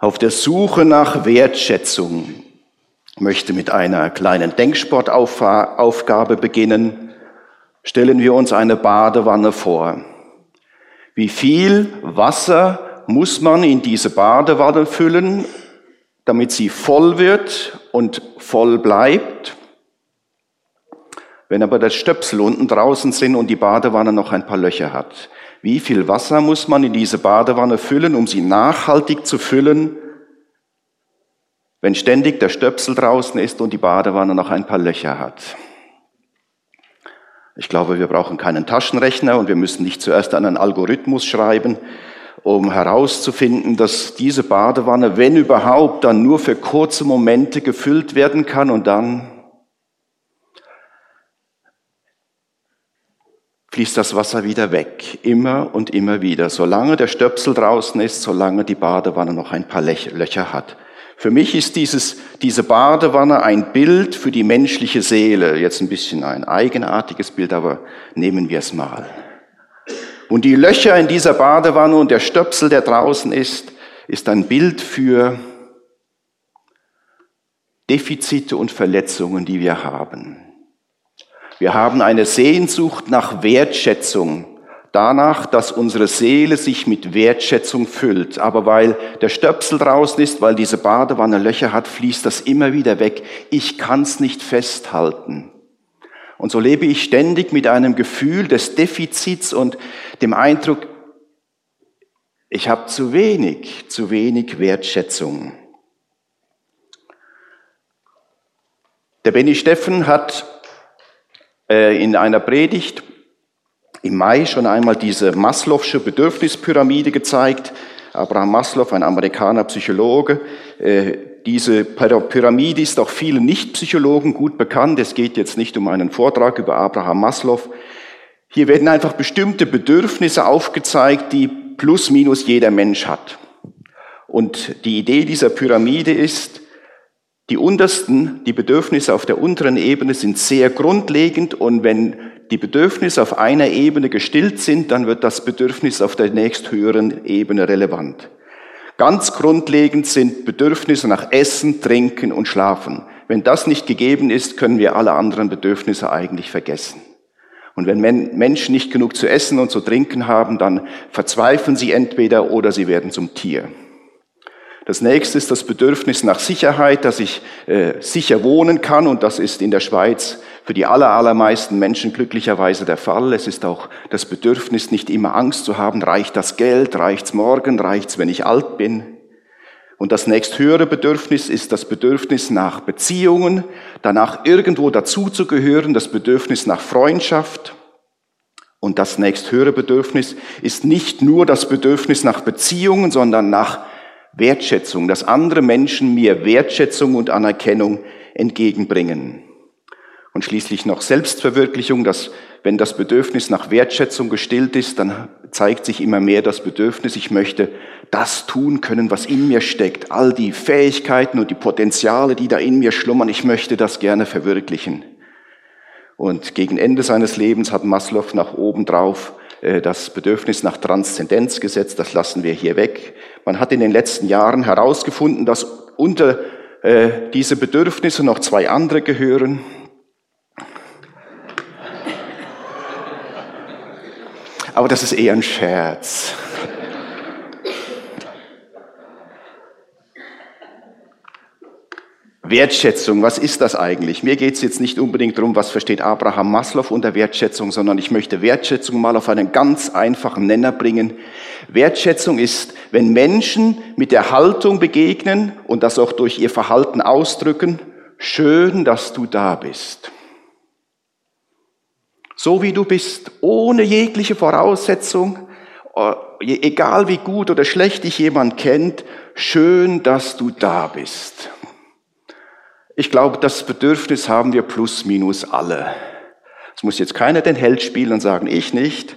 Auf der Suche nach Wertschätzung möchte mit einer kleinen Denksportaufgabe beginnen. Stellen wir uns eine Badewanne vor. Wie viel Wasser muss man in diese Badewanne füllen, damit sie voll wird und voll bleibt? Wenn aber das Stöpsel unten draußen sind und die Badewanne noch ein paar Löcher hat, wie viel Wasser muss man in diese Badewanne füllen, um sie nachhaltig zu füllen, wenn ständig der Stöpsel draußen ist und die Badewanne noch ein paar Löcher hat? Ich glaube, wir brauchen keinen Taschenrechner und wir müssen nicht zuerst einen Algorithmus schreiben, um herauszufinden, dass diese Badewanne, wenn überhaupt, dann nur für kurze Momente gefüllt werden kann und dann fließt das Wasser wieder weg, immer und immer wieder, solange der Stöpsel draußen ist, solange die Badewanne noch ein paar Löcher hat. Für mich ist dieses, diese Badewanne ein Bild für die menschliche Seele. Jetzt ein bisschen ein eigenartiges Bild, aber nehmen wir es mal. Und die Löcher in dieser Badewanne und der Stöpsel, der draußen ist, ist ein Bild für Defizite und Verletzungen, die wir haben. Wir haben eine Sehnsucht nach Wertschätzung, danach, dass unsere Seele sich mit Wertschätzung füllt. Aber weil der Stöpsel draußen ist, weil diese Badewanne Löcher hat, fließt das immer wieder weg. Ich kann es nicht festhalten. Und so lebe ich ständig mit einem Gefühl des Defizits und dem Eindruck, ich habe zu wenig, zu wenig Wertschätzung. Der Benny Steffen hat in einer Predigt im Mai schon einmal diese Maslow'sche Bedürfnispyramide gezeigt. Abraham Maslow, ein Amerikaner Psychologe. Äh, diese Pyramide ist auch vielen Nichtpsychologen gut bekannt. Es geht jetzt nicht um einen Vortrag über Abraham Maslow. Hier werden einfach bestimmte Bedürfnisse aufgezeigt, die plus minus jeder Mensch hat. Und die Idee dieser Pyramide ist, die untersten, die Bedürfnisse auf der unteren Ebene sind sehr grundlegend und wenn die Bedürfnisse auf einer Ebene gestillt sind, dann wird das Bedürfnis auf der nächsthöheren Ebene relevant. Ganz grundlegend sind Bedürfnisse nach Essen, Trinken und Schlafen. Wenn das nicht gegeben ist, können wir alle anderen Bedürfnisse eigentlich vergessen. Und wenn Menschen nicht genug zu essen und zu trinken haben, dann verzweifeln sie entweder oder sie werden zum Tier. Das nächste ist das Bedürfnis nach Sicherheit, dass ich äh, sicher wohnen kann und das ist in der Schweiz für die aller, allermeisten Menschen glücklicherweise der Fall. Es ist auch das Bedürfnis, nicht immer Angst zu haben, reicht das Geld, reicht's morgen, reicht's, wenn ich alt bin. Und das nächsthöhere Bedürfnis ist das Bedürfnis nach Beziehungen, danach irgendwo dazuzugehören, das Bedürfnis nach Freundschaft. Und das nächsthöhere Bedürfnis ist nicht nur das Bedürfnis nach Beziehungen, sondern nach Wertschätzung, dass andere Menschen mir Wertschätzung und Anerkennung entgegenbringen. Und schließlich noch Selbstverwirklichung, dass wenn das Bedürfnis nach Wertschätzung gestillt ist, dann zeigt sich immer mehr das Bedürfnis, ich möchte das tun können, was in mir steckt, all die Fähigkeiten und die Potenziale, die da in mir schlummern, ich möchte das gerne verwirklichen. Und gegen Ende seines Lebens hat Maslow nach oben drauf äh, das Bedürfnis nach Transzendenz gesetzt, das lassen wir hier weg. Man hat in den letzten Jahren herausgefunden, dass unter äh, diese Bedürfnisse noch zwei andere gehören. Aber das ist eher ein Scherz. Wertschätzung, was ist das eigentlich? Mir geht es jetzt nicht unbedingt darum, was versteht Abraham Maslow unter Wertschätzung, sondern ich möchte Wertschätzung mal auf einen ganz einfachen Nenner bringen. Wertschätzung ist, wenn Menschen mit der Haltung begegnen und das auch durch ihr Verhalten ausdrücken, schön, dass du da bist. So wie du bist, ohne jegliche Voraussetzung, äh, egal wie gut oder schlecht dich jemand kennt, schön, dass du da bist. Ich glaube, das Bedürfnis haben wir plus minus alle. Es muss jetzt keiner den Held spielen und sagen, ich nicht.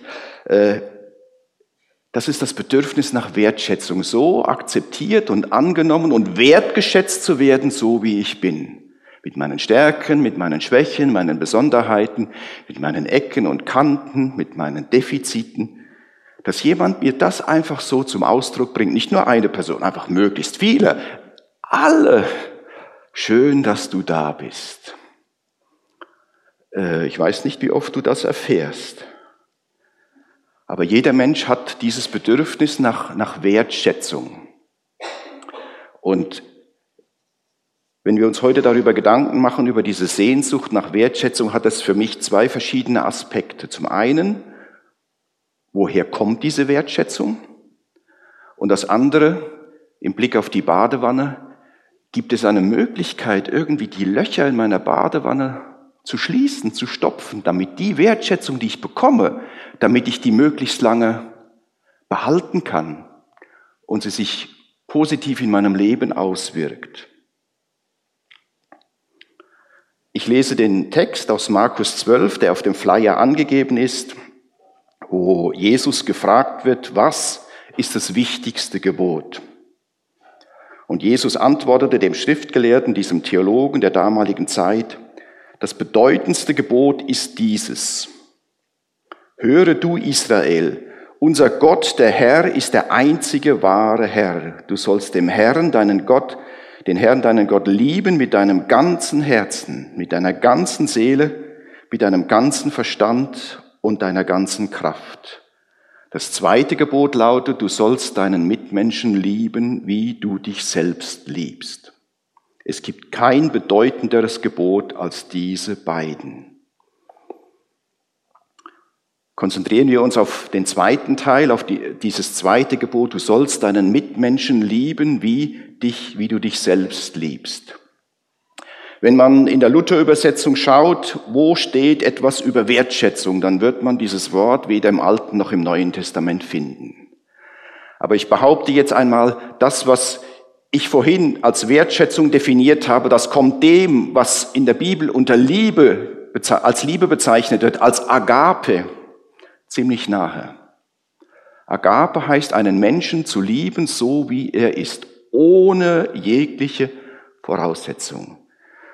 Das ist das Bedürfnis nach Wertschätzung, so akzeptiert und angenommen und wertgeschätzt zu werden, so wie ich bin. Mit meinen Stärken, mit meinen Schwächen, meinen Besonderheiten, mit meinen Ecken und Kanten, mit meinen Defiziten. Dass jemand mir das einfach so zum Ausdruck bringt, nicht nur eine Person, einfach möglichst viele, alle. Schön, dass du da bist. Äh, ich weiß nicht, wie oft du das erfährst. Aber jeder Mensch hat dieses Bedürfnis nach, nach Wertschätzung. Und wenn wir uns heute darüber Gedanken machen, über diese Sehnsucht nach Wertschätzung, hat das für mich zwei verschiedene Aspekte. Zum einen, woher kommt diese Wertschätzung? Und das andere, im Blick auf die Badewanne, gibt es eine Möglichkeit, irgendwie die Löcher in meiner Badewanne zu schließen, zu stopfen, damit die Wertschätzung, die ich bekomme, damit ich die möglichst lange behalten kann und sie sich positiv in meinem Leben auswirkt. Ich lese den Text aus Markus 12, der auf dem Flyer angegeben ist, wo Jesus gefragt wird, was ist das wichtigste Gebot? Und Jesus antwortete dem Schriftgelehrten, diesem Theologen der damaligen Zeit, das bedeutendste Gebot ist dieses. Höre du Israel, unser Gott, der Herr, ist der einzige wahre Herr. Du sollst dem Herrn, deinen Gott, den Herrn, deinen Gott lieben mit deinem ganzen Herzen, mit deiner ganzen Seele, mit deinem ganzen Verstand und deiner ganzen Kraft. Das zweite Gebot lautet, du sollst deinen Mitmenschen lieben, wie du dich selbst liebst. Es gibt kein bedeutenderes Gebot als diese beiden. Konzentrieren wir uns auf den zweiten Teil, auf die, dieses zweite Gebot. Du sollst deinen Mitmenschen lieben, wie dich, wie du dich selbst liebst. Wenn man in der Luther-Übersetzung schaut, wo steht etwas über Wertschätzung, dann wird man dieses Wort weder im Alten noch im Neuen Testament finden. Aber ich behaupte jetzt einmal, das, was ich vorhin als Wertschätzung definiert habe, das kommt dem, was in der Bibel unter Liebe, als Liebe bezeichnet wird, als Agape, ziemlich nahe. Agape heißt, einen Menschen zu lieben, so wie er ist, ohne jegliche Voraussetzung.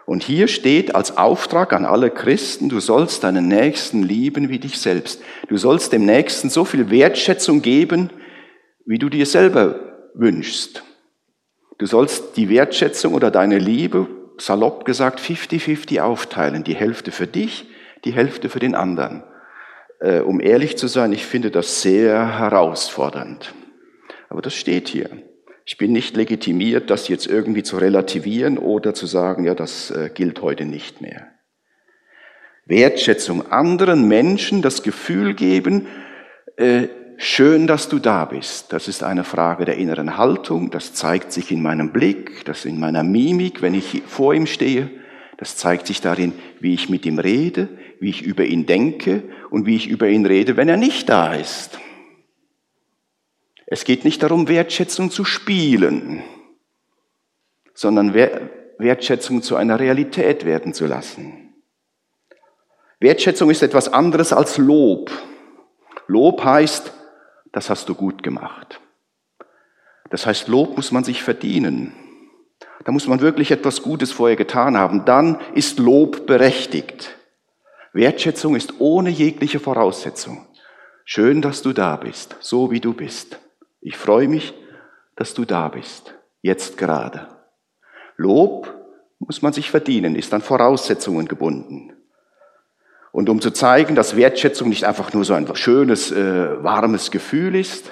Und hier steht als Auftrag an alle Christen, du sollst deinen Nächsten lieben wie dich selbst. Du sollst dem Nächsten so viel Wertschätzung geben, wie du dir selber wünschst. Du sollst die Wertschätzung oder deine Liebe, salopp gesagt, 50-50 aufteilen. Die Hälfte für dich, die Hälfte für den anderen. Äh, um ehrlich zu sein, ich finde das sehr herausfordernd. Aber das steht hier. Ich bin nicht legitimiert, das jetzt irgendwie zu relativieren oder zu sagen, ja, das äh, gilt heute nicht mehr. Wertschätzung anderen Menschen das Gefühl geben, äh, schön, dass du da bist. Das ist eine Frage der inneren Haltung. Das zeigt sich in meinem Blick, das in meiner Mimik, wenn ich vor ihm stehe. Das zeigt sich darin, wie ich mit ihm rede, wie ich über ihn denke und wie ich über ihn rede, wenn er nicht da ist. Es geht nicht darum, Wertschätzung zu spielen, sondern Wertschätzung zu einer Realität werden zu lassen. Wertschätzung ist etwas anderes als Lob. Lob heißt, das hast du gut gemacht. Das heißt, Lob muss man sich verdienen. Da muss man wirklich etwas Gutes vorher getan haben. Dann ist Lob berechtigt. Wertschätzung ist ohne jegliche Voraussetzung. Schön, dass du da bist, so wie du bist. Ich freue mich, dass du da bist, jetzt gerade. Lob muss man sich verdienen, ist an Voraussetzungen gebunden. Und um zu zeigen, dass Wertschätzung nicht einfach nur so ein schönes, äh, warmes Gefühl ist,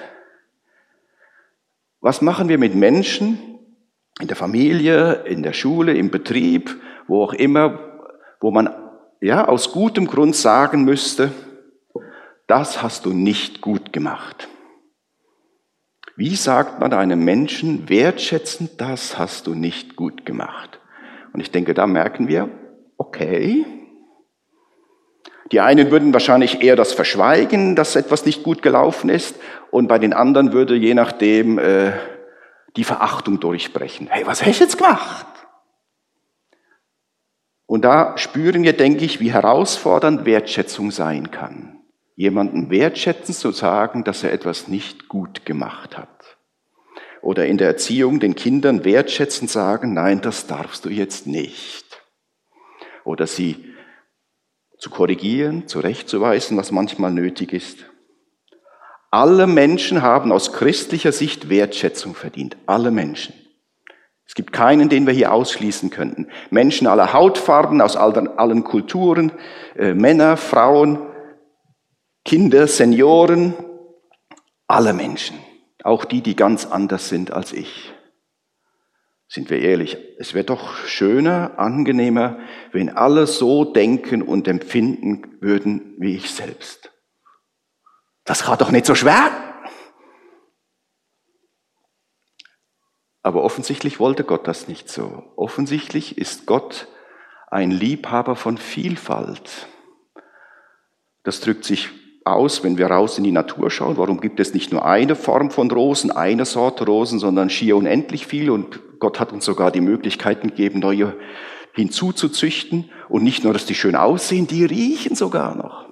was machen wir mit Menschen, in der Familie, in der Schule, im Betrieb, wo auch immer, wo man ja aus gutem Grund sagen müsste, das hast du nicht gut gemacht. Wie sagt man einem Menschen wertschätzend, das hast du nicht gut gemacht? Und ich denke, da merken wir, okay. Die einen würden wahrscheinlich eher das verschweigen, dass etwas nicht gut gelaufen ist, und bei den anderen würde je nachdem äh, die Verachtung durchbrechen. Hey, was hast du jetzt gemacht? Und da spüren wir, denke ich, wie herausfordernd Wertschätzung sein kann. Jemanden wertschätzen zu sagen, dass er etwas nicht gut gemacht hat. Oder in der Erziehung den Kindern wertschätzen sagen, nein, das darfst du jetzt nicht. Oder sie zu korrigieren, zurechtzuweisen, was manchmal nötig ist. Alle Menschen haben aus christlicher Sicht Wertschätzung verdient. Alle Menschen. Es gibt keinen, den wir hier ausschließen könnten. Menschen aller Hautfarben, aus allen, Kulturen, äh, Männer, Frauen, Kinder, Senioren, alle Menschen. Auch die, die ganz anders sind als ich. Sind wir ehrlich, es wäre doch schöner, angenehmer, wenn alle so denken und empfinden würden wie ich selbst. Das kann doch nicht so schwer. Aber offensichtlich wollte Gott das nicht so. Offensichtlich ist Gott ein Liebhaber von Vielfalt. Das drückt sich aus, wenn wir raus in die Natur schauen. Warum gibt es nicht nur eine Form von Rosen, eine Sorte Rosen, sondern schier unendlich viel? Und Gott hat uns sogar die Möglichkeiten gegeben, neue hinzuzuzüchten. Und nicht nur, dass die schön aussehen, die riechen sogar noch.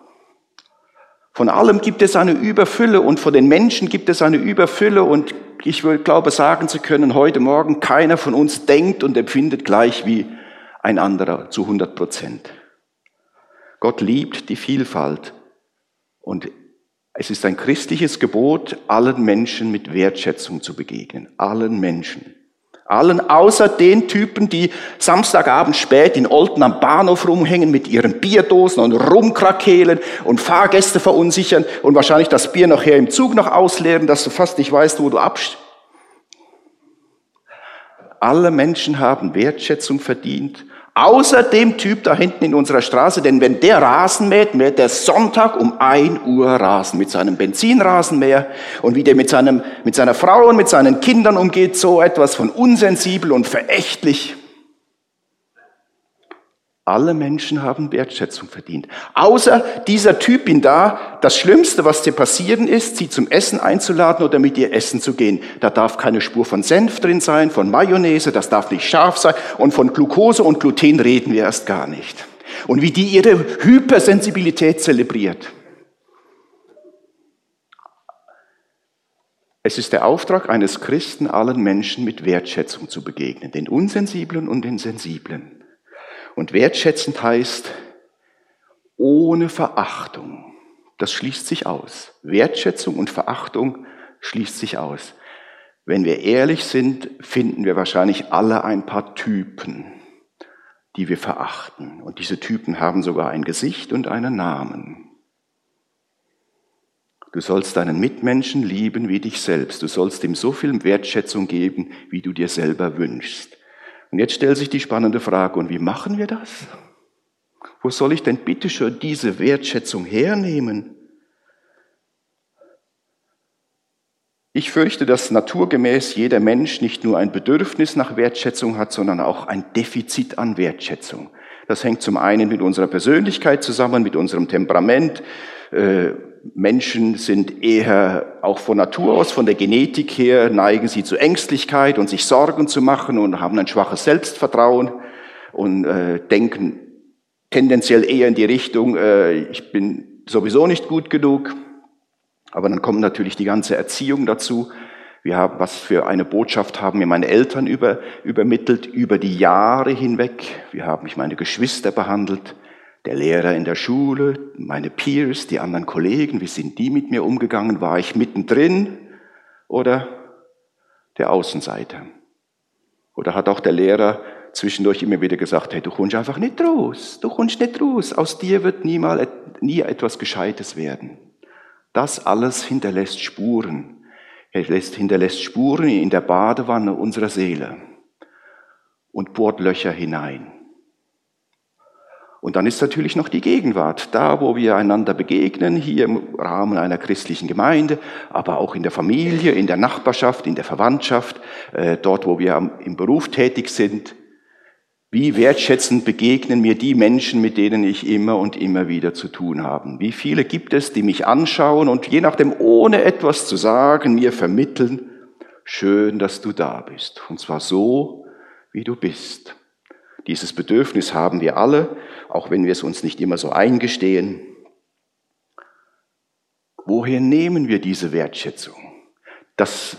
Von allem gibt es eine Überfülle und von den Menschen gibt es eine Überfülle und ich glaube sagen zu können, heute Morgen keiner von uns denkt und empfindet gleich wie ein anderer zu 100 Prozent. Gott liebt die Vielfalt und es ist ein christliches Gebot, allen Menschen mit Wertschätzung zu begegnen. Allen Menschen. Allen außer den Typen, die Samstagabend spät in Olten am Bahnhof rumhängen mit ihren Bierdosen und rumkrakehlen und Fahrgäste verunsichern und wahrscheinlich das Bier nachher im Zug noch ausleeren, dass du fast nicht weißt, wo du abst. Alle Menschen haben Wertschätzung verdient Außer dem Typ da hinten in unserer Straße, denn wenn der Rasen mäht, mäht der Sonntag um ein Uhr Rasen mit seinem Benzinrasenmäher und wie der mit, seinem, mit seiner Frau und mit seinen Kindern umgeht, so etwas von unsensibel und verächtlich. Alle Menschen haben Wertschätzung verdient. Außer dieser Typin da, das Schlimmste, was dir passieren ist, sie zum Essen einzuladen oder mit ihr essen zu gehen. Da darf keine Spur von Senf drin sein, von Mayonnaise, das darf nicht scharf sein und von Glucose und Gluten reden wir erst gar nicht. Und wie die ihre Hypersensibilität zelebriert. Es ist der Auftrag eines Christen, allen Menschen mit Wertschätzung zu begegnen, den Unsensiblen und den Sensiblen. Und wertschätzend heißt ohne Verachtung. Das schließt sich aus. Wertschätzung und Verachtung schließt sich aus. Wenn wir ehrlich sind, finden wir wahrscheinlich alle ein paar Typen, die wir verachten. Und diese Typen haben sogar ein Gesicht und einen Namen. Du sollst deinen Mitmenschen lieben wie dich selbst. Du sollst ihm so viel Wertschätzung geben, wie du dir selber wünschst. Und jetzt stellt sich die spannende Frage, und wie machen wir das? Wo soll ich denn bitte schon diese Wertschätzung hernehmen? Ich fürchte, dass naturgemäß jeder Mensch nicht nur ein Bedürfnis nach Wertschätzung hat, sondern auch ein Defizit an Wertschätzung. Das hängt zum einen mit unserer Persönlichkeit zusammen, mit unserem Temperament, äh, Menschen sind eher auch von Natur aus, von der Genetik her, neigen sie zu Ängstlichkeit und sich Sorgen zu machen und haben ein schwaches Selbstvertrauen und äh, denken tendenziell eher in die Richtung, äh, ich bin sowieso nicht gut genug. Aber dann kommt natürlich die ganze Erziehung dazu. Wir haben, was für eine Botschaft haben mir meine Eltern über, übermittelt über die Jahre hinweg. Wie haben mich meine Geschwister behandelt? Der Lehrer in der Schule, meine Peers, die anderen Kollegen, wie sind die mit mir umgegangen? War ich mittendrin oder der Außenseiter? Oder hat auch der Lehrer zwischendurch immer wieder gesagt, hey, du kommst einfach nicht raus, du kommst nicht raus, aus dir wird niemals, nie etwas Gescheites werden. Das alles hinterlässt Spuren. Er hinterlässt Spuren in der Badewanne unserer Seele und bohrt Löcher hinein. Und dann ist natürlich noch die Gegenwart, da wo wir einander begegnen, hier im Rahmen einer christlichen Gemeinde, aber auch in der Familie, in der Nachbarschaft, in der Verwandtschaft, äh, dort wo wir im Beruf tätig sind. Wie wertschätzend begegnen mir die Menschen, mit denen ich immer und immer wieder zu tun habe? Wie viele gibt es, die mich anschauen und je nachdem, ohne etwas zu sagen, mir vermitteln, schön, dass du da bist. Und zwar so, wie du bist. Dieses Bedürfnis haben wir alle, auch wenn wir es uns nicht immer so eingestehen. Woher nehmen wir diese Wertschätzung? Das,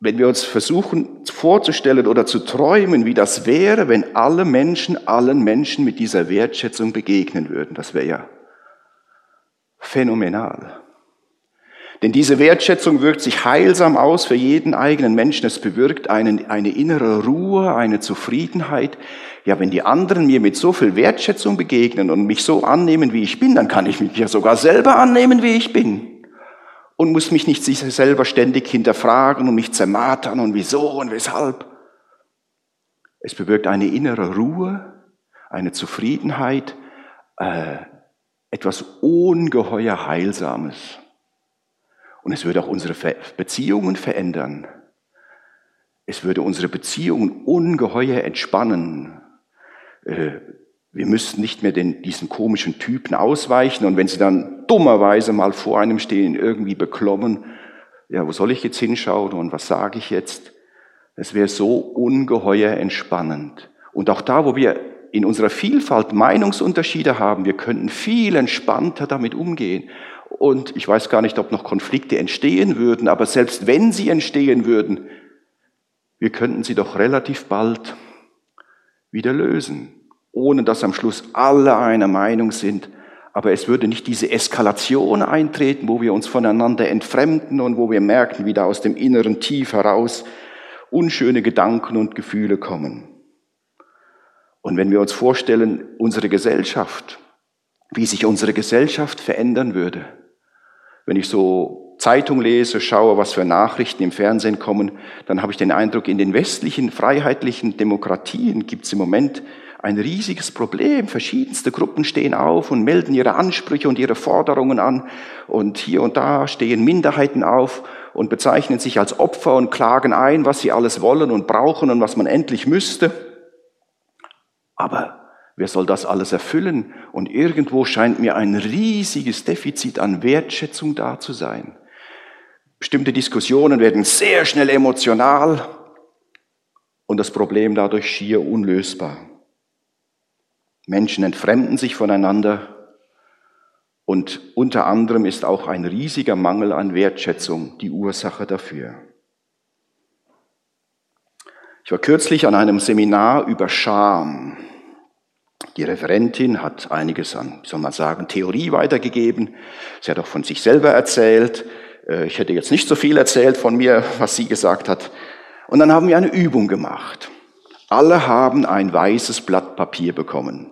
wenn wir uns versuchen vorzustellen oder zu träumen, wie das wäre, wenn alle Menschen allen Menschen mit dieser Wertschätzung begegnen würden, das wäre ja phänomenal. Denn diese Wertschätzung wirkt sich heilsam aus für jeden eigenen Menschen. Es bewirkt eine, eine innere Ruhe, eine Zufriedenheit. Ja, wenn die anderen mir mit so viel Wertschätzung begegnen und mich so annehmen, wie ich bin, dann kann ich mich ja sogar selber annehmen, wie ich bin. Und muss mich nicht sich selber ständig hinterfragen und mich zermatern und wieso und weshalb. Es bewirkt eine innere Ruhe, eine Zufriedenheit, äh, etwas ungeheuer Heilsames. Und es würde auch unsere Beziehungen verändern. Es würde unsere Beziehungen ungeheuer entspannen. Äh, wir müssten nicht mehr den, diesen komischen Typen ausweichen und wenn sie dann dummerweise mal vor einem stehen, irgendwie beklommen, ja, wo soll ich jetzt hinschauen und was sage ich jetzt? Es wäre so ungeheuer entspannend. Und auch da, wo wir in unserer Vielfalt Meinungsunterschiede haben, wir könnten viel entspannter damit umgehen. Und ich weiß gar nicht, ob noch Konflikte entstehen würden, aber selbst wenn sie entstehen würden, wir könnten sie doch relativ bald wieder lösen, ohne dass am Schluss alle einer Meinung sind. Aber es würde nicht diese Eskalation eintreten, wo wir uns voneinander entfremden und wo wir merken, wie da aus dem inneren Tief heraus unschöne Gedanken und Gefühle kommen. Und wenn wir uns vorstellen, unsere Gesellschaft, wie sich unsere Gesellschaft verändern würde. Wenn ich so Zeitung lese, schaue, was für Nachrichten im Fernsehen kommen, dann habe ich den Eindruck, in den westlichen freiheitlichen Demokratien gibt es im Moment ein riesiges Problem. Verschiedenste Gruppen stehen auf und melden ihre Ansprüche und ihre Forderungen an. Und hier und da stehen Minderheiten auf und bezeichnen sich als Opfer und klagen ein, was sie alles wollen und brauchen und was man endlich müsste. Aber Wer soll das alles erfüllen? Und irgendwo scheint mir ein riesiges Defizit an Wertschätzung da zu sein. Bestimmte Diskussionen werden sehr schnell emotional und das Problem dadurch schier unlösbar. Menschen entfremden sich voneinander und unter anderem ist auch ein riesiger Mangel an Wertschätzung die Ursache dafür. Ich war kürzlich an einem Seminar über Scham. Die Referentin hat einiges an, soll man sagen, Theorie weitergegeben. Sie hat auch von sich selber erzählt. Äh, ich hätte jetzt nicht so viel erzählt von mir, was sie gesagt hat. Und dann haben wir eine Übung gemacht. Alle haben ein weißes Blatt Papier bekommen.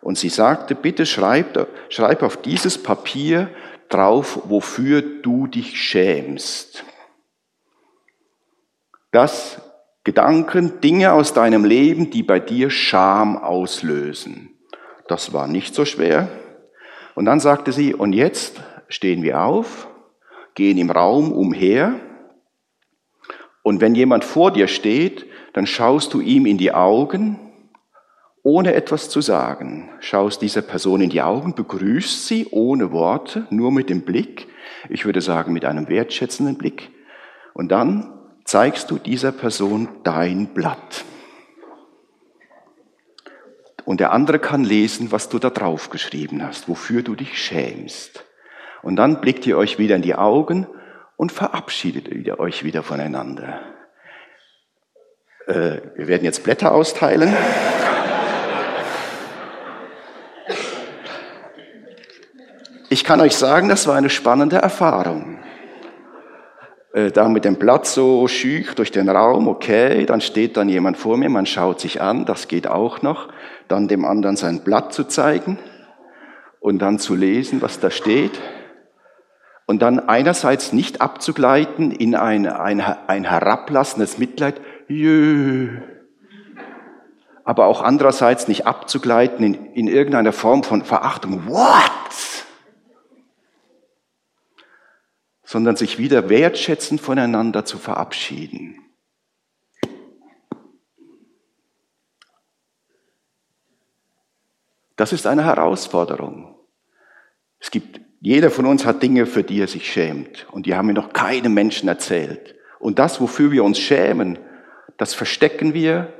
Und sie sagte, bitte schreib, schreib auf dieses Papier drauf, wofür du dich schämst. Das Gedanken, Dinge aus deinem Leben, die bei dir Scham auslösen. Das war nicht so schwer. Und dann sagte sie, und jetzt stehen wir auf, gehen im Raum umher, und wenn jemand vor dir steht, dann schaust du ihm in die Augen, ohne etwas zu sagen. Schaust dieser Person in die Augen, begrüßt sie ohne Worte, nur mit dem Blick. Ich würde sagen, mit einem wertschätzenden Blick. Und dann zeigst du dieser Person dein Blatt. Und der andere kann lesen, was du da drauf geschrieben hast, wofür du dich schämst. Und dann blickt ihr euch wieder in die Augen und verabschiedet euch wieder voneinander. Äh, wir werden jetzt Blätter austeilen. Ich kann euch sagen, das war eine spannende Erfahrung äh, da mit dem Blatt so schüch durch den Raum, okay, dann steht dann jemand vor mir, man schaut sich an, das geht auch noch, dann dem anderen sein Blatt zu zeigen und dann zu lesen, was da steht und dann einerseits nicht abzugleiten in ein, ein, ein herablassendes Mitleid, jö, aber auch andererseits nicht abzugleiten in, in irgendeiner Form von Verachtung, what? Sondern sich wieder wertschätzend voneinander zu verabschieden. Das ist eine Herausforderung. Es gibt, jeder von uns hat Dinge, für die er sich schämt. Und die haben mir noch keinem Menschen erzählt. Und das, wofür wir uns schämen, das verstecken wir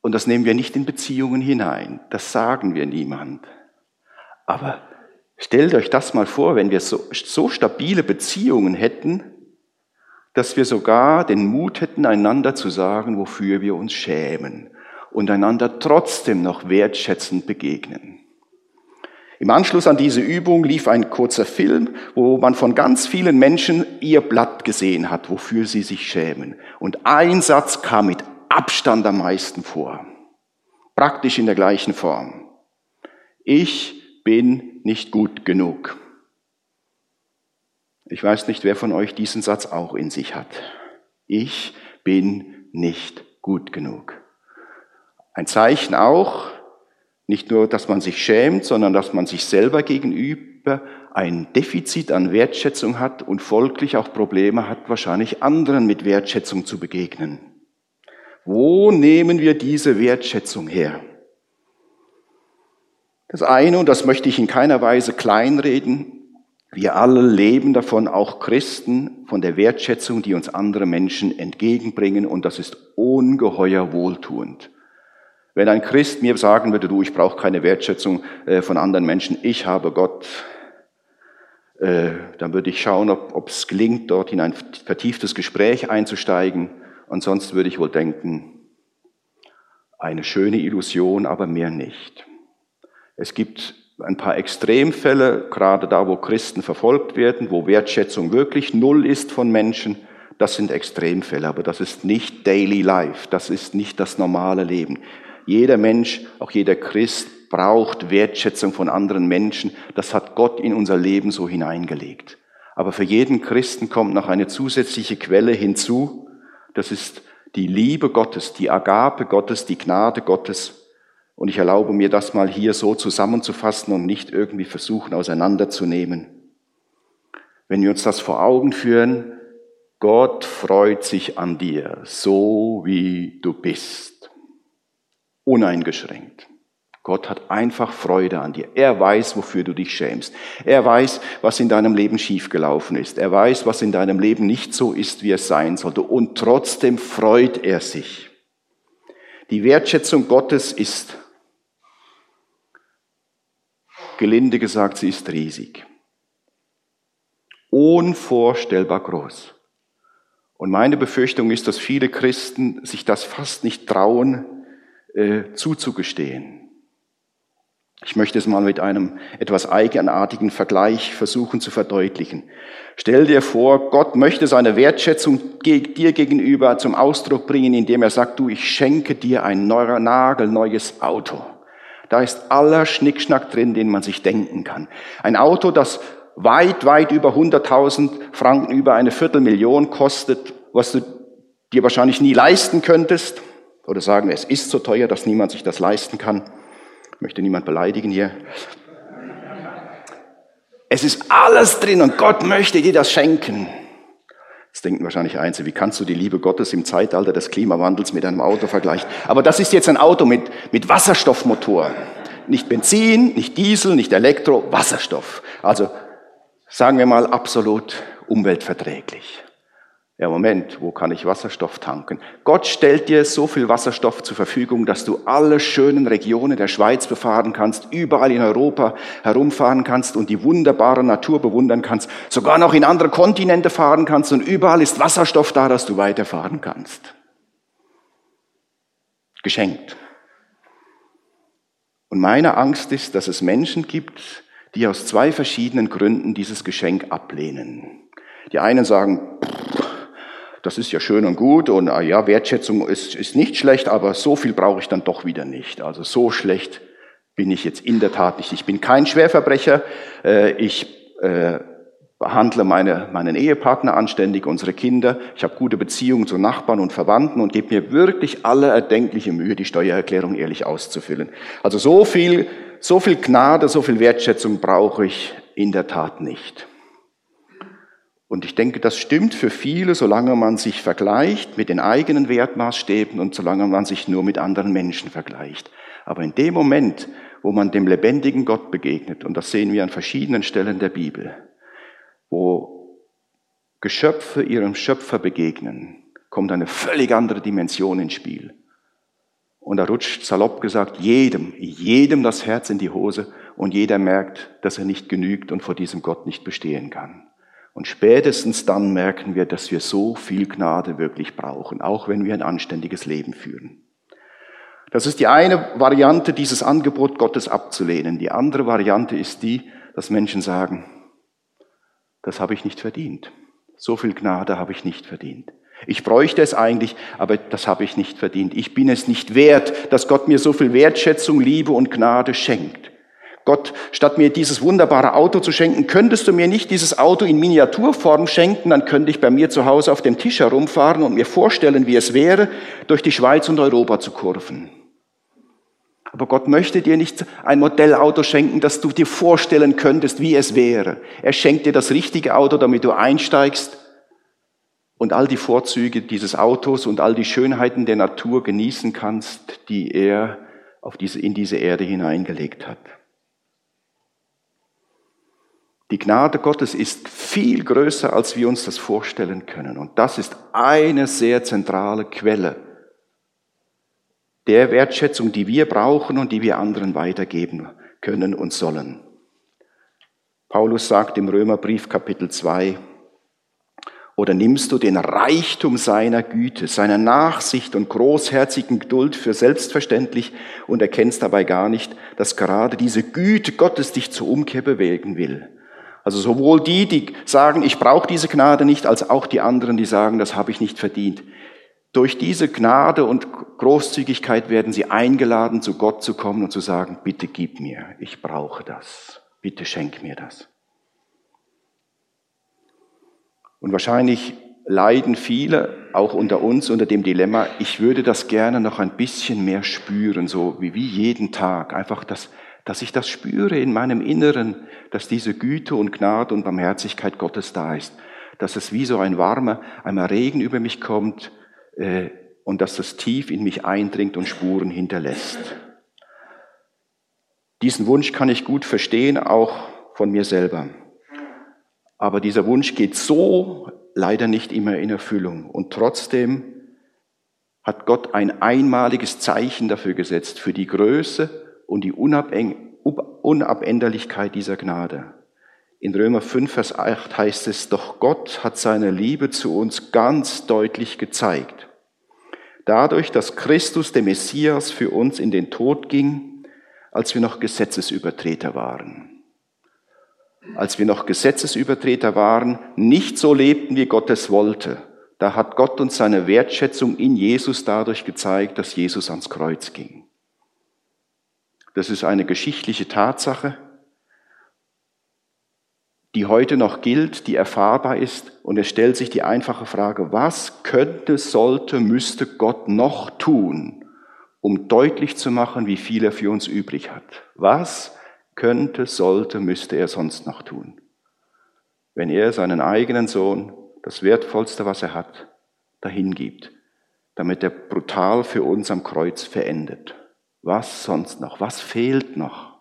und das nehmen wir nicht in Beziehungen hinein. Das sagen wir niemand. Aber Stellt euch das mal vor, wenn wir so, so stabile Beziehungen hätten, dass wir sogar den Mut hätten, einander zu sagen, wofür wir uns schämen und einander trotzdem noch wertschätzend begegnen. Im Anschluss an diese Übung lief ein kurzer Film, wo man von ganz vielen Menschen ihr Blatt gesehen hat, wofür sie sich schämen. Und ein Satz kam mit Abstand am meisten vor. Praktisch in der gleichen Form. Ich bin nicht gut genug. Ich weiß nicht, wer von euch diesen Satz auch in sich hat. Ich bin nicht gut genug. Ein Zeichen auch, nicht nur, dass man sich schämt, sondern dass man sich selber gegenüber ein Defizit an Wertschätzung hat und folglich auch Probleme hat, wahrscheinlich anderen mit Wertschätzung zu begegnen. Wo nehmen wir diese Wertschätzung her? Das eine, und das möchte ich in keiner Weise kleinreden, wir alle leben davon, auch Christen, von der Wertschätzung, die uns andere Menschen entgegenbringen, und das ist ungeheuer wohltuend. Wenn ein Christ mir sagen würde, du, ich brauche keine Wertschätzung äh, von anderen Menschen, ich habe Gott, äh, dann würde ich schauen, ob es gelingt, dort in ein vertieftes Gespräch einzusteigen. Und sonst würde ich wohl denken, eine schöne Illusion, aber mehr nicht. Es gibt ein paar Extremfälle, gerade da, wo Christen verfolgt werden, wo Wertschätzung wirklich null ist von Menschen. Das sind Extremfälle, aber das ist nicht Daily Life, das ist nicht das normale Leben. Jeder Mensch, auch jeder Christ braucht Wertschätzung von anderen Menschen. Das hat Gott in unser Leben so hineingelegt. Aber für jeden Christen kommt noch eine zusätzliche Quelle hinzu. Das ist die Liebe Gottes, die Agape Gottes, die Gnade Gottes, und ich erlaube mir das mal hier so zusammenzufassen und nicht irgendwie versuchen auseinanderzunehmen. Wenn wir uns das vor Augen führen, Gott freut sich an dir, so wie du bist. Uneingeschränkt. Gott hat einfach Freude an dir. Er weiß, wofür du dich schämst. Er weiß, was in deinem Leben schiefgelaufen ist. Er weiß, was in deinem Leben nicht so ist, wie es sein sollte. Und trotzdem freut er sich. Die Wertschätzung Gottes ist gelinde gesagt, sie ist riesig. Unvorstellbar groß. Und meine Befürchtung ist, dass viele Christen sich das fast nicht trauen, äh, zuzugestehen. Ich möchte es mal mit einem etwas eigenartigen Vergleich versuchen zu verdeutlichen. Stell dir vor, Gott möchte seine Wertschätzung dir gegenüber zum Ausdruck bringen, indem er sagt, du, ich schenke dir ein neuer, nagelneues Auto. Da ist aller Schnickschnack drin, den man sich denken kann. Ein Auto, das weit, weit über 100.000 Franken, über eine Viertelmillion kostet, was du dir wahrscheinlich nie leisten könntest. Oder sagen, es ist so teuer, dass niemand sich das leisten kann. Ich möchte niemand beleidigen hier. Es ist alles drin und Gott möchte dir das schenken. Jetzt denken wahrscheinlich Einzelne, wie kannst du die Liebe Gottes im Zeitalter des Klimawandels mit einem Auto vergleichen? Aber das ist jetzt ein Auto mit, mit Wasserstoffmotor. Nicht Benzin, nicht Diesel, nicht Elektro, Wasserstoff. Also sagen wir mal absolut umweltverträglich. Ja, Moment, wo kann ich Wasserstoff tanken? Gott stellt dir so viel Wasserstoff zur Verfügung, dass du alle schönen Regionen der Schweiz befahren kannst, überall in Europa herumfahren kannst und die wunderbare Natur bewundern kannst, sogar noch in andere Kontinente fahren kannst und überall ist Wasserstoff da, dass du weiterfahren kannst. Geschenkt. Und meine Angst ist, dass es Menschen gibt, die aus zwei verschiedenen Gründen dieses Geschenk ablehnen. Die einen sagen, pff, das ist ja schön und gut und ah ja, Wertschätzung ist, ist nicht schlecht, aber so viel brauche ich dann doch wieder nicht. Also so schlecht bin ich jetzt in der Tat nicht. Ich bin kein Schwerverbrecher. Äh, ich äh, behandle meine, meinen Ehepartner anständig, unsere Kinder. Ich habe gute Beziehungen zu Nachbarn und Verwandten und gebe mir wirklich alle erdenkliche Mühe, die Steuererklärung ehrlich auszufüllen. Also so viel, so viel Gnade, so viel Wertschätzung brauche ich in der Tat nicht. Und ich denke, das stimmt für viele, solange man sich vergleicht mit den eigenen Wertmaßstäben und solange man sich nur mit anderen Menschen vergleicht. Aber in dem Moment, wo man dem lebendigen Gott begegnet, und das sehen wir an verschiedenen Stellen der Bibel, wo Geschöpfe ihrem Schöpfer begegnen, kommt eine völlig andere Dimension ins Spiel. Und da rutscht salopp gesagt jedem, jedem das Herz in die Hose und jeder merkt, dass er nicht genügt und vor diesem Gott nicht bestehen kann. Und spätestens dann merken wir, dass wir so viel Gnade wirklich brauchen, auch wenn wir ein anständiges Leben führen. Das ist die eine Variante, dieses Angebot Gottes abzulehnen. Die andere Variante ist die, dass Menschen sagen, das habe ich nicht verdient. So viel Gnade habe ich nicht verdient. Ich bräuchte es eigentlich, aber das habe ich nicht verdient. Ich bin es nicht wert, dass Gott mir so viel Wertschätzung, Liebe und Gnade schenkt. Gott, statt mir dieses wunderbare Auto zu schenken, könntest du mir nicht dieses Auto in Miniaturform schenken, dann könnte ich bei mir zu Hause auf dem Tisch herumfahren und mir vorstellen, wie es wäre, durch die Schweiz und Europa zu kurven. Aber Gott möchte dir nicht ein Modellauto schenken, das du dir vorstellen könntest, wie es wäre. Er schenkt dir das richtige Auto, damit du einsteigst und all die Vorzüge dieses Autos und all die Schönheiten der Natur genießen kannst, die er auf diese, in diese Erde hineingelegt hat. Die Gnade Gottes ist viel größer, als wir uns das vorstellen können. Und das ist eine sehr zentrale Quelle der Wertschätzung, die wir brauchen und die wir anderen weitergeben können und sollen. Paulus sagt im Römerbrief Kapitel 2, oder nimmst du den Reichtum seiner Güte, seiner Nachsicht und großherzigen Geduld für selbstverständlich und erkennst dabei gar nicht, dass gerade diese Güte Gottes dich zur Umkehr bewegen will? Also sowohl die, die sagen, ich brauche diese Gnade nicht, als auch die anderen, die sagen, das habe ich nicht verdient. Durch diese Gnade und Großzügigkeit werden sie eingeladen, zu Gott zu kommen und zu sagen, bitte gib mir, ich brauche das, bitte schenk mir das. Und wahrscheinlich leiden viele, auch unter uns, unter dem Dilemma, ich würde das gerne noch ein bisschen mehr spüren, so wie, wie jeden Tag. Einfach, das, dass ich das spüre in meinem Inneren, dass diese Güte und Gnade und Barmherzigkeit Gottes da ist, dass es wie so ein warmer, einmal Regen über mich kommt äh, und dass das tief in mich eindringt und Spuren hinterlässt. Diesen Wunsch kann ich gut verstehen, auch von mir selber. Aber dieser Wunsch geht so leider nicht immer in Erfüllung. Und trotzdem hat Gott ein einmaliges Zeichen dafür gesetzt, für die Größe und die Unabänderlichkeit dieser Gnade. In Römer 5, Vers 8 heißt es, doch Gott hat seine Liebe zu uns ganz deutlich gezeigt. Dadurch, dass Christus, der Messias, für uns in den Tod ging, als wir noch Gesetzesübertreter waren. Als wir noch Gesetzesübertreter waren, nicht so lebten, wie Gott es wollte. Da hat Gott uns seine Wertschätzung in Jesus dadurch gezeigt, dass Jesus ans Kreuz ging. Das ist eine geschichtliche Tatsache, die heute noch gilt, die erfahrbar ist. Und es stellt sich die einfache Frage, was könnte, sollte, müsste Gott noch tun, um deutlich zu machen, wie viel er für uns übrig hat? Was könnte, sollte, müsste er sonst noch tun? Wenn er seinen eigenen Sohn, das Wertvollste, was er hat, dahin gibt, damit er brutal für uns am Kreuz verendet. Was sonst noch? Was fehlt noch?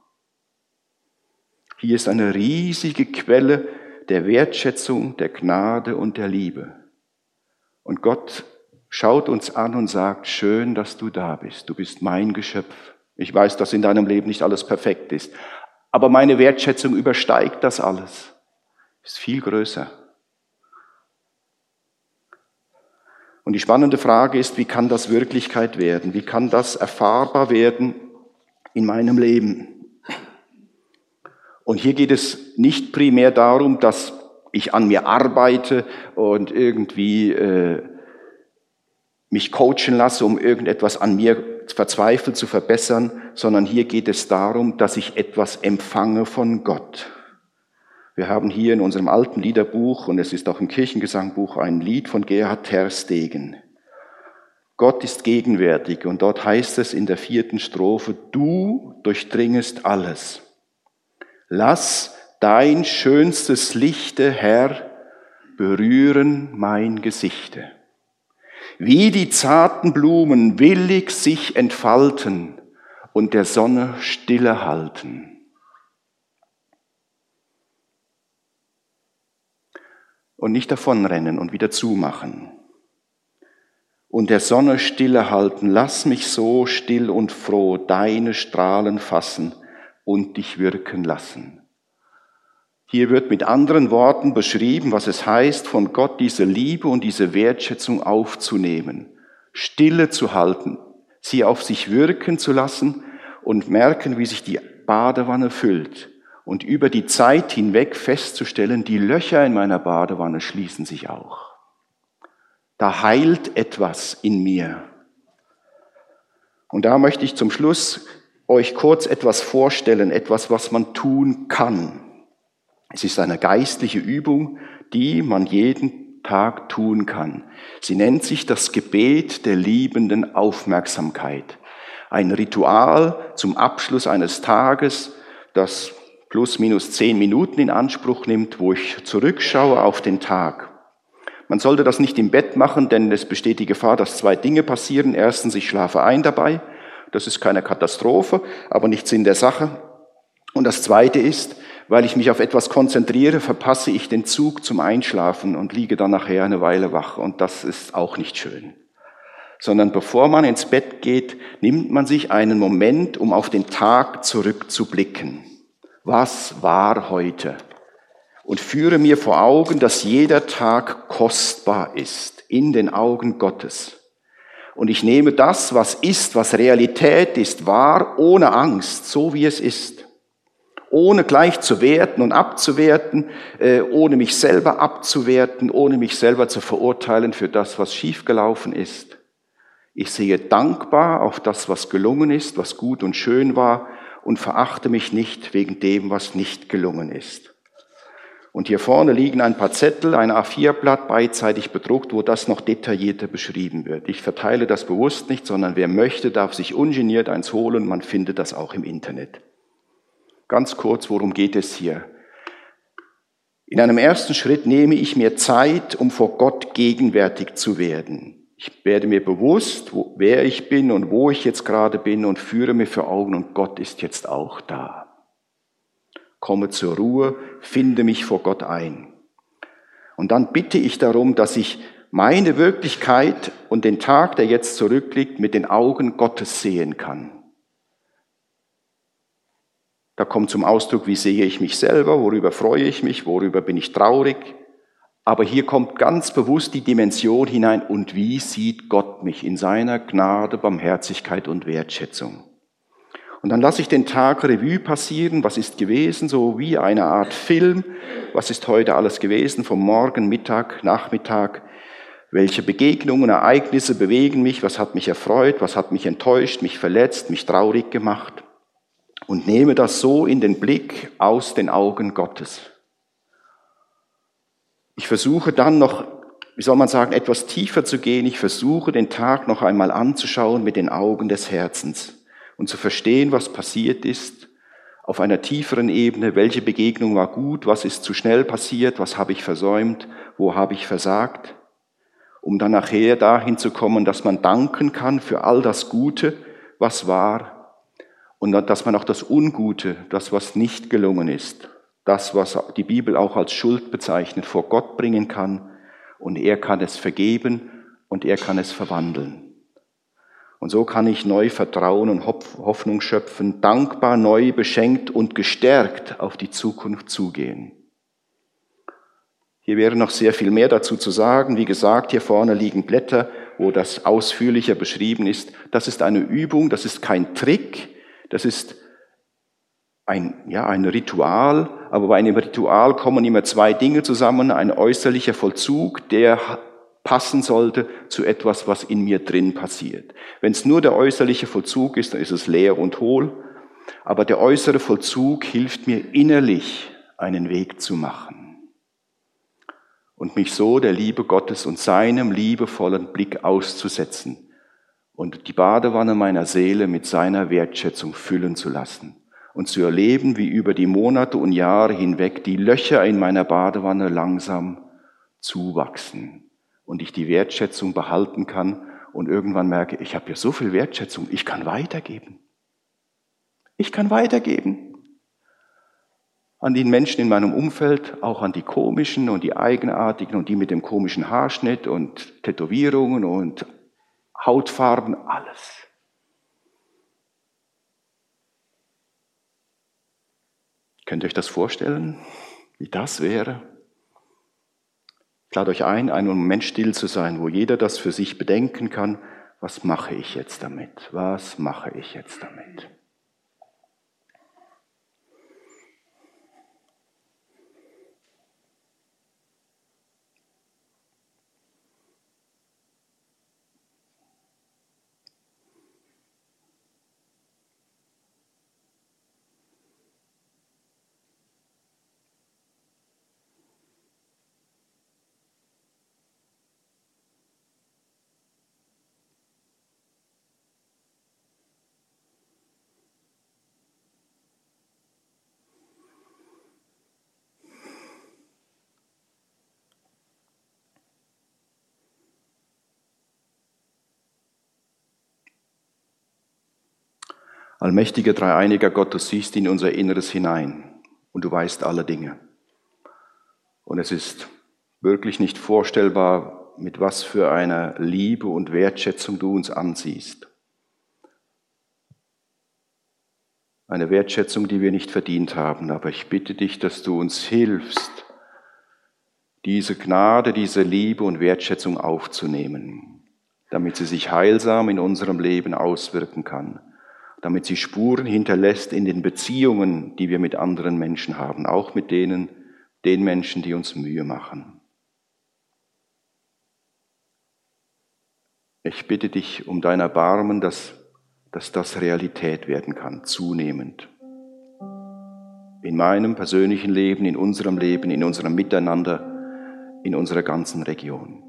Hier ist eine riesige Quelle der Wertschätzung, der Gnade und der Liebe. Und Gott schaut uns an und sagt, schön, dass du da bist. Du bist mein Geschöpf. Ich weiß, dass in deinem Leben nicht alles perfekt ist. Aber meine Wertschätzung übersteigt das alles. Ist viel größer. Und die spannende Frage ist, wie kann das Wirklichkeit werden? Wie kann das erfahrbar werden in meinem Leben? Und hier geht es nicht primär darum, dass ich an mir arbeite und irgendwie äh, mich coachen lasse, um irgendetwas an mir verzweifelt zu verbessern, sondern hier geht es darum, dass ich etwas empfange von Gott. Wir haben hier in unserem alten Liederbuch, und es ist auch im Kirchengesangbuch, ein Lied von Gerhard Terstegen. Gott ist gegenwärtig und dort heißt es in der vierten Strophe, du durchdringest alles. Lass dein schönstes Lichte, Herr, berühren mein Gesichte. Wie die zarten Blumen willig sich entfalten und der Sonne stille halten. Und nicht davonrennen und wieder zumachen. Und der Sonne stille halten, lass mich so still und froh deine Strahlen fassen und dich wirken lassen. Hier wird mit anderen Worten beschrieben, was es heißt, von Gott diese Liebe und diese Wertschätzung aufzunehmen, stille zu halten, sie auf sich wirken zu lassen und merken, wie sich die Badewanne füllt. Und über die Zeit hinweg festzustellen, die Löcher in meiner Badewanne schließen sich auch. Da heilt etwas in mir. Und da möchte ich zum Schluss euch kurz etwas vorstellen, etwas, was man tun kann. Es ist eine geistliche Übung, die man jeden Tag tun kann. Sie nennt sich das Gebet der liebenden Aufmerksamkeit. Ein Ritual zum Abschluss eines Tages, das plus minus zehn Minuten in Anspruch nimmt, wo ich zurückschaue auf den Tag. Man sollte das nicht im Bett machen, denn es besteht die Gefahr, dass zwei Dinge passieren. Erstens, ich schlafe ein dabei. Das ist keine Katastrophe, aber nichts in der Sache. Und das Zweite ist, weil ich mich auf etwas konzentriere, verpasse ich den Zug zum Einschlafen und liege dann nachher eine Weile wach. Und das ist auch nicht schön. Sondern bevor man ins Bett geht, nimmt man sich einen Moment, um auf den Tag zurückzublicken. Was war heute? Und führe mir vor Augen, dass jeder Tag kostbar ist in den Augen Gottes. Und ich nehme das, was ist, was Realität ist, wahr, ohne Angst, so wie es ist ohne gleich zu werten und abzuwerten, äh, ohne mich selber abzuwerten, ohne mich selber zu verurteilen für das, was schiefgelaufen ist. Ich sehe dankbar auf das, was gelungen ist, was gut und schön war und verachte mich nicht wegen dem, was nicht gelungen ist. Und hier vorne liegen ein paar Zettel, ein A4-Blatt beidseitig bedruckt, wo das noch detaillierter beschrieben wird. Ich verteile das bewusst nicht, sondern wer möchte, darf sich ungeniert eins holen. Man findet das auch im Internet. Ganz kurz, worum geht es hier? In einem ersten Schritt nehme ich mir Zeit, um vor Gott gegenwärtig zu werden. Ich werde mir bewusst, wo, wer ich bin und wo ich jetzt gerade bin und führe mir für Augen und Gott ist jetzt auch da. Komme zur Ruhe, finde mich vor Gott ein. Und dann bitte ich darum, dass ich meine Wirklichkeit und den Tag, der jetzt zurückliegt, mit den Augen Gottes sehen kann. Da kommt zum Ausdruck, wie sehe ich mich selber, worüber freue ich mich, worüber bin ich traurig. Aber hier kommt ganz bewusst die Dimension hinein, und wie sieht Gott mich in seiner Gnade, Barmherzigkeit und Wertschätzung. Und dann lasse ich den Tag Revue passieren, was ist gewesen, so wie eine Art Film, was ist heute alles gewesen, vom Morgen, Mittag, Nachmittag, welche Begegnungen, Ereignisse bewegen mich, was hat mich erfreut, was hat mich enttäuscht, mich verletzt, mich traurig gemacht? Und nehme das so in den Blick aus den Augen Gottes. Ich versuche dann noch, wie soll man sagen, etwas tiefer zu gehen. Ich versuche den Tag noch einmal anzuschauen mit den Augen des Herzens und zu verstehen, was passiert ist auf einer tieferen Ebene, welche Begegnung war gut, was ist zu schnell passiert, was habe ich versäumt, wo habe ich versagt, um dann nachher dahin zu kommen, dass man danken kann für all das Gute, was war und dass man auch das Ungute, das, was nicht gelungen ist, das, was die Bibel auch als Schuld bezeichnet, vor Gott bringen kann und er kann es vergeben und er kann es verwandeln. Und so kann ich neu Vertrauen und Hoffnung schöpfen, dankbar, neu beschenkt und gestärkt auf die Zukunft zugehen. Hier wäre noch sehr viel mehr dazu zu sagen. Wie gesagt, hier vorne liegen Blätter, wo das ausführlicher beschrieben ist. Das ist eine Übung, das ist kein Trick, das ist ein, ja, ein Ritual, aber bei einem Ritual kommen immer zwei Dinge zusammen. Ein äußerlicher Vollzug, der passen sollte zu etwas, was in mir drin passiert. Wenn es nur der äußerliche Vollzug ist, dann ist es leer und hohl. Aber der äußere Vollzug hilft mir innerlich einen Weg zu machen und mich so der Liebe Gottes und seinem liebevollen Blick auszusetzen und die Badewanne meiner Seele mit seiner Wertschätzung füllen zu lassen und zu erleben, wie über die Monate und Jahre hinweg die Löcher in meiner Badewanne langsam zuwachsen und ich die Wertschätzung behalten kann und irgendwann merke, ich habe ja so viel Wertschätzung, ich kann weitergeben. Ich kann weitergeben. An den Menschen in meinem Umfeld, auch an die komischen und die eigenartigen und die mit dem komischen Haarschnitt und Tätowierungen und Hautfarben, alles. Könnt ihr euch das vorstellen, wie das wäre? Ich lade euch ein, einen Moment still zu sein, wo jeder das für sich bedenken kann. was mache ich jetzt damit? Was mache ich jetzt damit? Allmächtiger, dreieiniger Gott, du siehst in unser Inneres hinein und du weißt alle Dinge. Und es ist wirklich nicht vorstellbar, mit was für einer Liebe und Wertschätzung du uns ansiehst. Eine Wertschätzung, die wir nicht verdient haben. Aber ich bitte dich, dass du uns hilfst, diese Gnade, diese Liebe und Wertschätzung aufzunehmen, damit sie sich heilsam in unserem Leben auswirken kann damit sie Spuren hinterlässt in den Beziehungen, die wir mit anderen Menschen haben, auch mit denen, den Menschen, die uns Mühe machen. Ich bitte dich um dein Erbarmen, dass, dass das Realität werden kann, zunehmend. In meinem persönlichen Leben, in unserem Leben, in unserem Miteinander, in unserer ganzen Region.